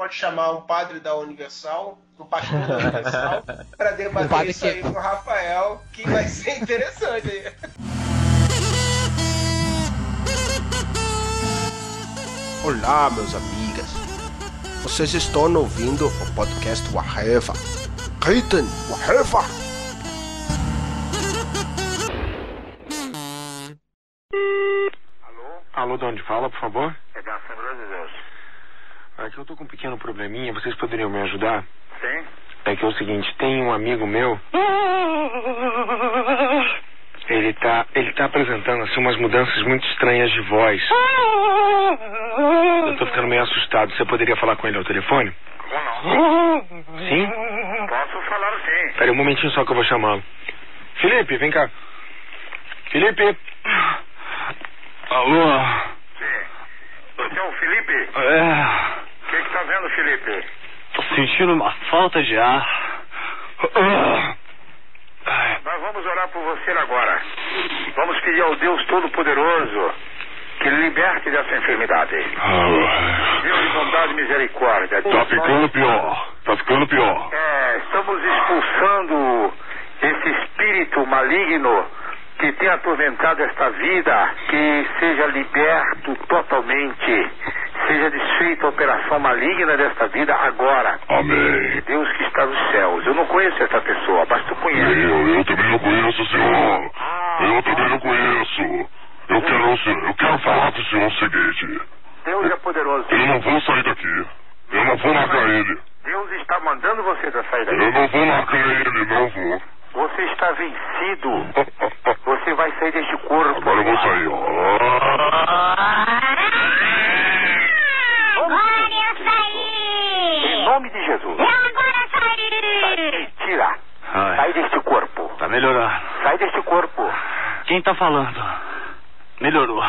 pode chamar um padre da Universal, um pastor da Universal, para debater isso aí com o Rafael, que vai ser interessante aí. Olá, meus amigas. Vocês estão ouvindo o podcast Waheva. Gritem, Waheva! Alô? Alô, de onde fala, por favor? É da. É que eu tô com um pequeno probleminha, vocês poderiam me ajudar? Sim? É que é o seguinte, tem um amigo meu. Ele tá, ele tá apresentando assim umas mudanças muito estranhas de voz. Eu tô ficando meio assustado. Você poderia falar com ele ao telefone? Como não? Sim? Posso falar sim. Pera aí um momentinho só que eu vou chamá-lo. Felipe, vem cá. Felipe. Alô? Sim. Você é o Felipe? É. Tá vendo, Felipe? Tô sentindo uma falta de ar. Nós vamos orar por você agora. Vamos pedir ao Deus Todo-Poderoso que liberte dessa enfermidade. Deus de bondade e misericórdia. Tá ficando pior. Tá ficando pior. É, estamos expulsando esse espírito maligno que tem atormentado esta vida, que seja liberto totalmente, seja desfeita a operação maligna desta vida agora. Amém. Deus que está nos céus. Eu não conheço essa pessoa, mas tu conhece. Sai deste corpo. Quem tá falando? Melhorou.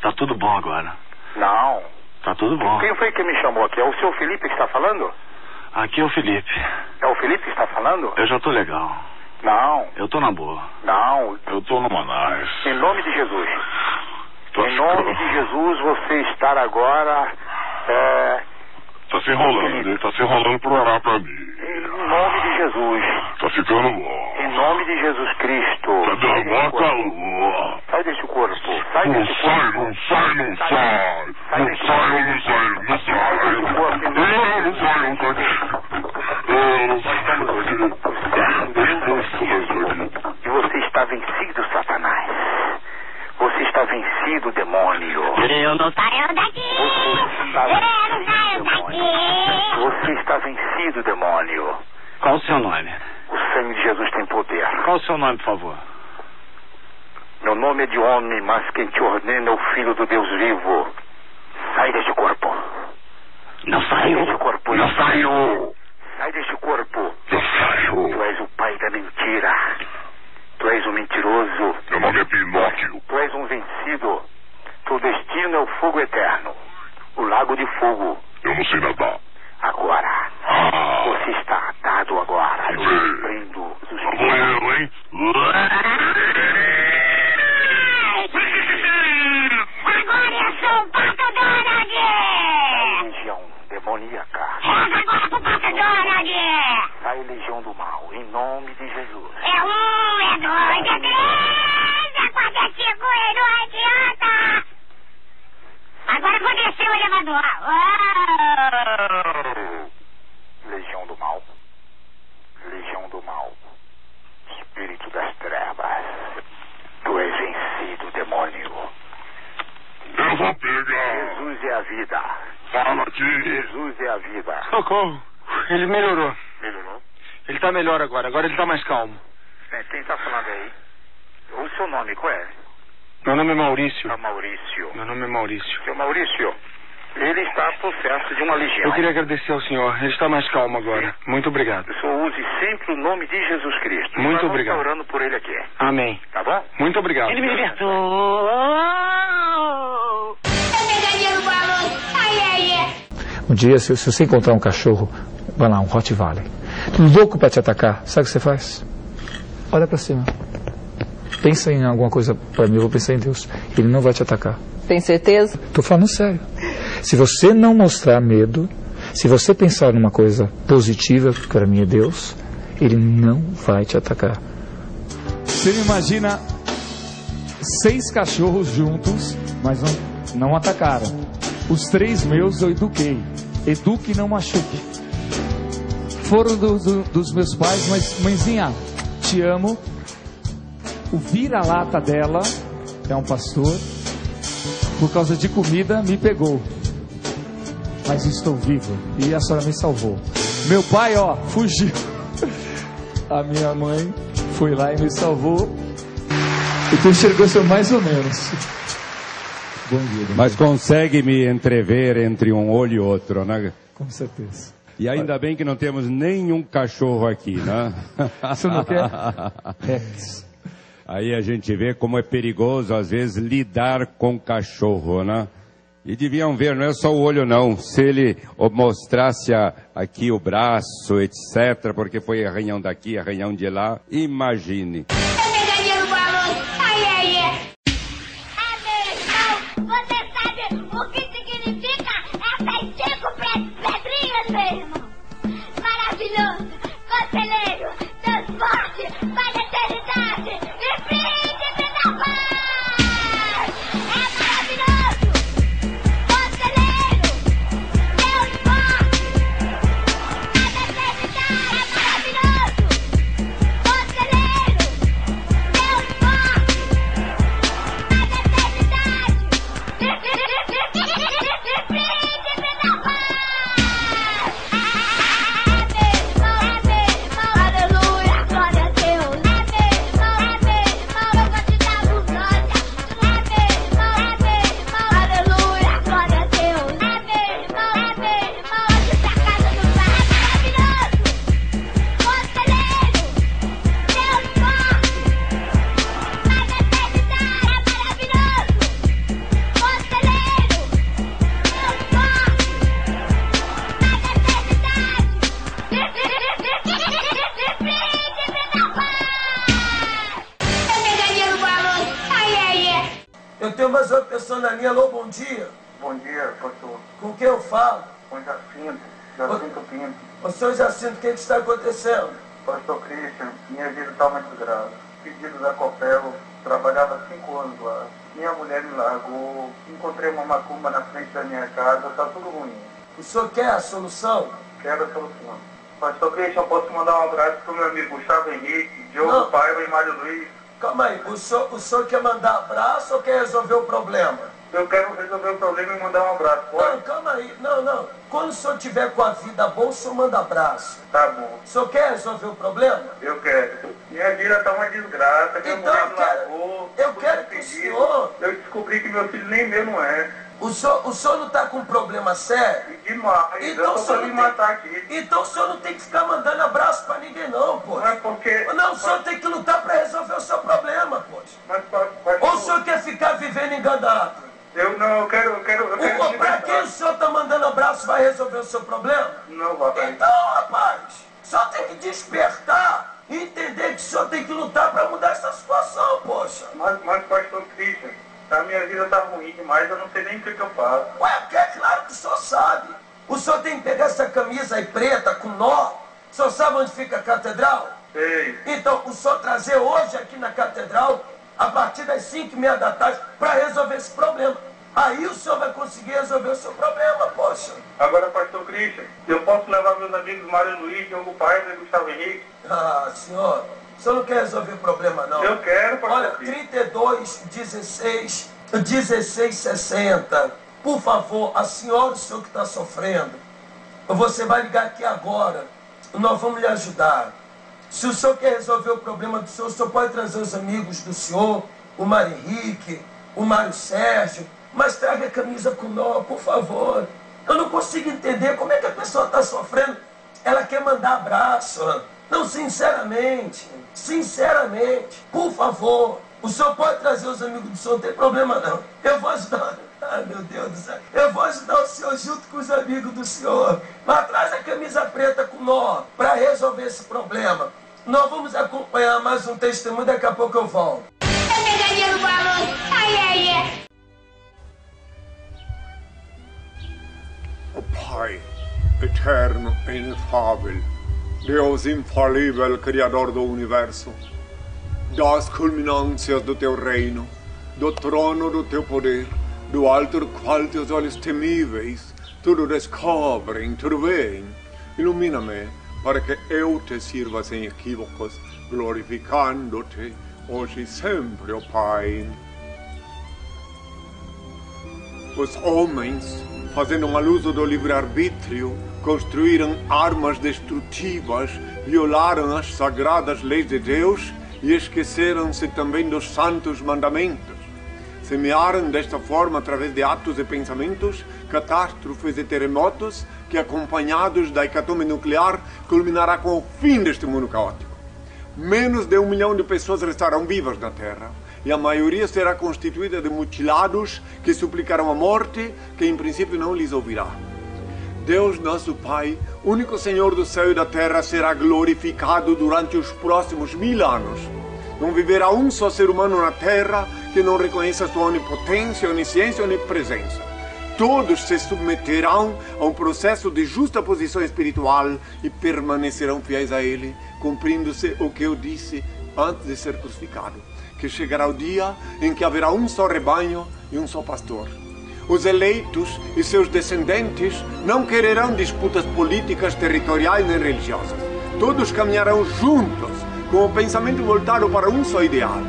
Tá tudo bom agora. Não. Tá tudo bom. Quem foi que me chamou aqui? É o seu Felipe que está falando? Aqui é o Felipe. É o Felipe que está falando? Eu já tô legal. Não. Eu tô na boa. Não. Eu tô no Manais. Em nome de Jesus. Tá Em nome de Jesus, você estar agora. É, Tá se enrolando, ele tá se enrolando pra orar pra mim. em nome de Jesus. Tá ficando bom. Em nome de Jesus Cristo. Tá dando mó corpo. calor. Sai deste corpo. Sai Não deste sai, corpo. não sai, não sai. Não sai, não sai, não sai. Não, não sai, não sai. Eu não sai daqui. E você está vencido, Satanás. Você está vencido, demônio. Eu não Saiu daqui! Você está Eu não vencido, saio demônio. daqui! Você está vencido, demônio. Qual o seu nome? O sangue de Jesus tem poder. Qual o seu nome, por favor? Meu nome é de homem, mas quem te ordena é o Filho do Deus vivo. Sai deste corpo. Não Sai deste corpo. Já saiu. Sai deste corpo. Tu saiu. és o pai da mentira. Tu és um mentiroso. Meu nome é Pinóquio. Tu és um vencido. Teu destino é o fogo eterno. O lago de fogo. Eu não sei nadar. Agora. Ah, Você está atado agora. Eu os lá vou eu, hein? Agora eu sou o Pato Donald! Legião demoníaca. Joga agora pro Pato Donald! Sai legião do mal. Em nome de Jesus. É um, é dois, é três, é quatro, é cinco e não adianta! Agora vou descer o elevador. Oh! Legião do mal. Legião do mal. Espírito das trevas. Tu és vencido, demônio. Eu vou pegar. Jesus é a vida. Fala aqui. Jesus é a vida. Socorro. Ele melhorou. Melhorou? Ele tá melhor agora. Agora ele tá mais calmo. É, Quem tá falando aí? O seu nome qual é? Meu nome é Maurício. É Maurício. Meu nome é Maurício. Seu Maurício, ele está possesso de uma legião. Eu queria agradecer ao senhor. Ele está mais calmo agora. Muito obrigado. O senhor use sempre o nome de Jesus Cristo. Muito Nós obrigado. estar orando por ele aqui, Amém. tá bom? Muito obrigado. Eu pegadinha no Um dia, se, se você encontrar um cachorro, vai lá, um Rottweiler, louco para te atacar, sabe o que você faz? Olha para cima. Pensa em alguma coisa para mim, eu vou pensar em Deus. Ele não vai te atacar. Tem certeza? Tô falando sério. Se você não mostrar medo, Se você pensar numa coisa positiva, que para mim é Deus, ele não vai te atacar. Você me imagina seis cachorros juntos, mas não, não atacaram. Os três meus eu eduquei. Eduque e não machuque. Foram do, do, dos meus pais, mas mãezinha, te amo. O vira-lata dela é um pastor. Por causa de comida, me pegou. Mas estou vivo. E a senhora me salvou. Meu pai, ó, fugiu. A minha mãe foi lá e me salvou. E tu enxergou seu mais ou menos. Bom dia. Mas consegue me entrever entre um olho e outro, né? Com certeza. E ainda bem que não temos nenhum cachorro aqui, né? Você não quer? Rex. Aí a gente vê como é perigoso, às vezes, lidar com cachorro, né? E deviam ver, não é só o olho não, se ele mostrasse aqui o braço, etc., porque foi arranhão daqui, arranhão de lá, imagine. Eu tenho mais outra pessoa na linha. Alô, bom dia. Bom dia, pastor. Com quem eu falo? Com Jacinto, Jacinto Pinto. Ô, senhor Jacinto, o que, que está acontecendo? Pastor Christian, minha vida está muito grave. Pedido da Copel, trabalhava cinco anos lá. Minha mulher me largou, encontrei uma macumba na frente da minha casa, tá tudo ruim. O senhor quer a solução? Quero a solução. Pastor Christian, posso mandar um abraço pro meu amigo Gustavo Henrique, Diogo Não. Paiva e Mário Luiz. Calma aí, o senhor, o senhor quer mandar abraço ou quer resolver o problema? Eu quero resolver o problema e mandar um abraço, Não, pode? calma aí. Não, não. Quando o senhor tiver com a vida boa, o senhor manda abraço. Tá bom, O senhor quer resolver o problema? eu quero. Minha vida tá uma desgraça, Então eu quero- largou. eu quero que o senhor- Eu descobri que meu filho nem meu não é. O senhor, o senhor não está com um problema sério? Demais, Então eu o senhor não me matar tem... aqui. Então o senhor não tem que ficar mandando abraço pra ninguém não, pô. Mas porque... Não, o senhor tem que lutar pra resolver o seu problema. Mas, pa- Ou o senhor quer ficar vivendo enganado? Eu não, eu quero, eu quero, eu quero O, pra quem o senhor tá mandando abraço vai resolver o seu problema? Não, rapaz. Então, rapaz, só tem que despertar e entender que o senhor tem que lutar pra mudar essa situação, poxa. Mas, mas pastor Christian, a minha vida tá ruim demais, eu não sei nem o que, que eu faço. Ué, porque é claro que o senhor sabe. O senhor tem que pegar essa camisa aí preta com nó. O senhor sabe onde fica a catedral? Sei. Então, o senhor trazer hoje aqui na catedral, a partir das 5 e meia da tarde, para resolver esse problema. Aí o senhor vai conseguir resolver o seu problema, poxa. Agora, pastor Christian, eu posso levar meus amigos Mário Luiz, Diogo Paiva e Gustavo Henrique? Ah, senhor, o senhor não quer resolver o problema, não? Eu quero, pastor Olha, Christian. 32, 16, 16, 60. Por favor, a senhora, o senhor que está sofrendo, você vai ligar aqui agora. Nós vamos lhe ajudar. Se o senhor quer resolver o problema do senhor, o senhor pode trazer os amigos do senhor, o Mário Henrique, o Mário Sérgio, mas traga a camisa com nó, por favor. Eu não consigo entender como é que a pessoa está sofrendo. Ela quer mandar abraço. Não, sinceramente, sinceramente, por favor, o senhor pode trazer os amigos do senhor, não tem problema não. Eu vou ajudar. Ai, meu Deus do céu. Eu vou ajudar o senhor junto com os amigos do senhor. Mas traz a camisa preta com nó para resolver esse problema. Nós vamos acompanhar mais um testemunho, daqui a pouco eu volto. Eu pegaria no balão, ai, ai, ai. Ó Pai, eterno e inefável, Deus infalível, Criador do Universo, das culminâncias do teu reino, do trono do teu poder, do alto do qual teus olhos temíveis tudo descobrem, tudo veem. Ilumina-me para que eu te sirva sem equívocos, glorificando-te hoje e sempre, ó Pai. Os homens, fazendo um uso do livre-arbítrio, construíram armas destrutivas, violaram as sagradas leis de Deus e esqueceram-se também dos santos mandamentos. Semearam desta forma, através de atos e pensamentos, catástrofes e terremotos que, acompanhados da hecatombe nuclear, culminará com o fim deste mundo caótico. Menos de um milhão de pessoas restarão vivas na Terra e a maioria será constituída de mutilados que suplicarão a morte, que em princípio não lhes ouvirá. Deus, nosso Pai, único Senhor do céu e da terra, será glorificado durante os próximos mil anos. Não viverá um só ser humano na terra que não reconheça sua onipotência, onisciência e onipresença. Todos se submeterão a um processo de justa posição espiritual e permanecerão fiéis a Ele, cumprindo-se o que eu disse antes de ser crucificado, que chegará o dia em que haverá um só rebanho e um só pastor. Os eleitos e seus descendentes não quererão disputas políticas, territoriais nem religiosas. Todos caminharão juntos, com o pensamento voltado para um só ideal.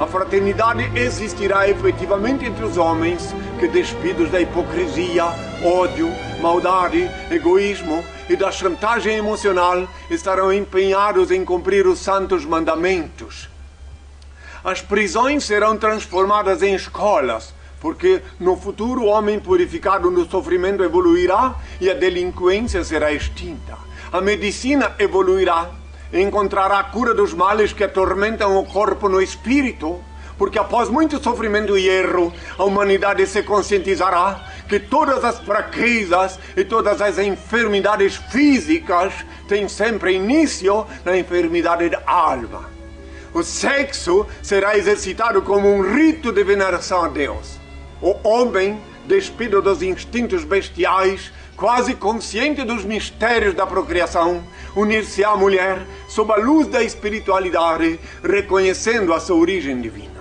A fraternidade existirá efetivamente entre os homens que, despidos da hipocrisia, ódio, maldade, egoísmo e da chantagem emocional, estarão empenhados em cumprir os santos mandamentos. As prisões serão transformadas em escolas, porque no futuro o homem purificado no sofrimento evoluirá e a delinquência será extinta. A medicina evoluirá encontrará a cura dos males que atormentam o corpo no espírito, porque após muito sofrimento e erro, a humanidade se conscientizará que todas as fraquezas e todas as enfermidades físicas têm sempre início na enfermidade da alma. O sexo será exercitado como um rito de veneração a Deus. O homem, despido dos instintos bestiais, quase consciente dos mistérios da procriação, unir-se à mulher sob a luz da espiritualidade, reconhecendo a sua origem divina.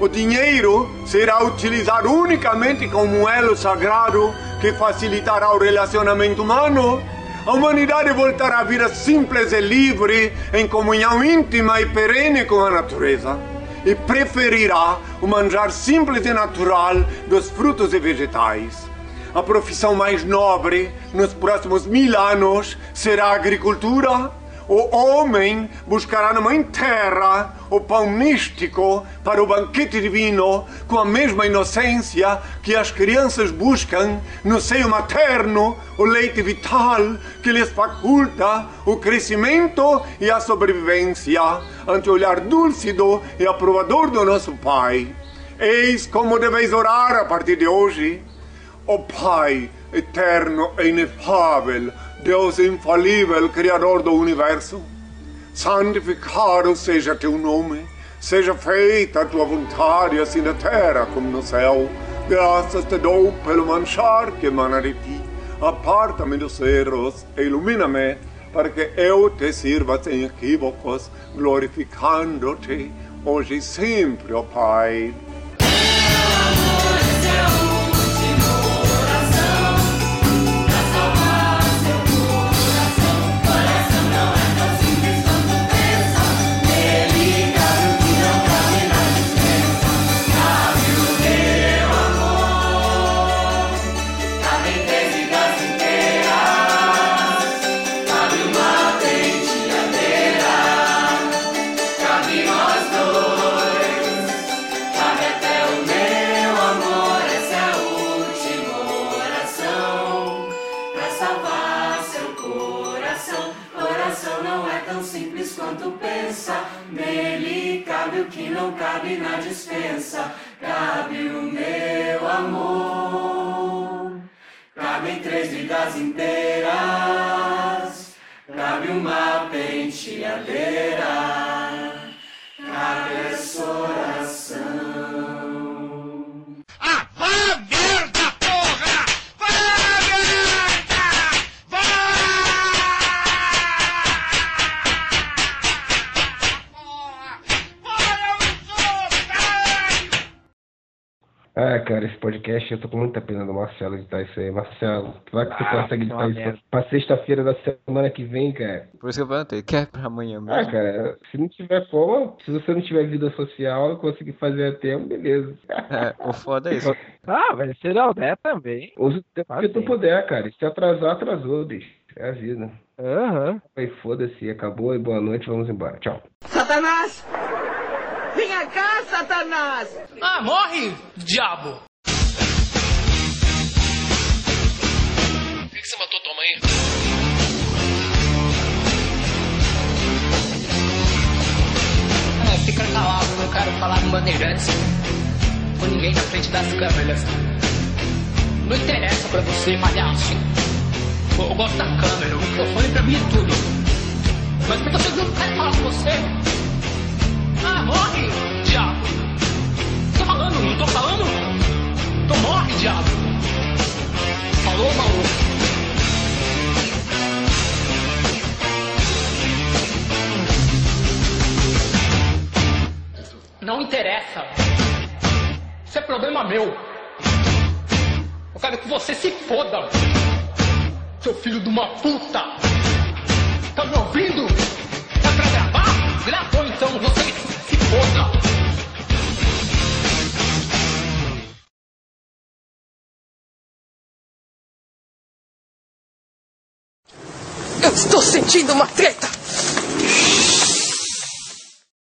O dinheiro será utilizado unicamente como um elo sagrado que facilitará o relacionamento humano. A humanidade voltará a vida simples e livre, em comunhão íntima e perene com a natureza e preferirá o manjar simples e natural dos frutos e vegetais. A profissão mais nobre nos próximos mil anos será a agricultura. O homem buscará na mãe terra o pão místico para o banquete divino com a mesma inocência que as crianças buscam no seio materno o leite vital que lhes faculta o crescimento e a sobrevivência ante o olhar dúlcido e aprovador do nosso Pai. Eis como deveis orar a partir de hoje. Oh Pai eterno e inefável, Deus infalível, Criador do universo, santificado seja teu nome, seja feita a tua vontade, assim na terra como no céu. Graças te dou pelo manchar que emana de ti. Aparta-me dos erros e ilumina-me, para que eu te sirva sem equívocos, glorificando-te hoje e sempre, ó Pai. Não cabe na dispensa. Cabe o meu amor. Cabem três vidas inteiras. Cabe uma penteadeira. Podcast, eu tô com muita pena do Marcelo editar isso aí. Marcelo, vai que tu Ah, consegue editar merda. isso pra sexta-feira da semana que vem, cara. Por isso que eu perguntei, quer pra amanhã mesmo? Ah, cara, se não tiver como, se você não tiver vida social e conseguir fazer a tempo, beleza. É, o foda é isso. Ah, mas se não der também. Usa o tempo que tu puder, cara. Se atrasar, atrasou, bicho. É a vida. Aham. Aí foda-se, acabou e boa noite, vamos embora. Tchau. Satanás! Venha cá, Satanás! Ah, morre, diabo! É, fica calado, não quero falar com bandeirantes. Com ninguém na frente das câmeras. Não interessa pra você, palhaço. Eu gosto da câmera, o microfone pra mim é tudo. Mas por que você não quer falar com você? Ah, morre, diabo! Tô falando, não tô falando? Então morre, diabo! Falou, maluco? Não interessa. Isso é problema meu. Eu quero que você se foda. Seu filho de uma puta. Tá me ouvindo? É pra gravar? Gravou então, você se foda. Eu estou sentindo uma treta.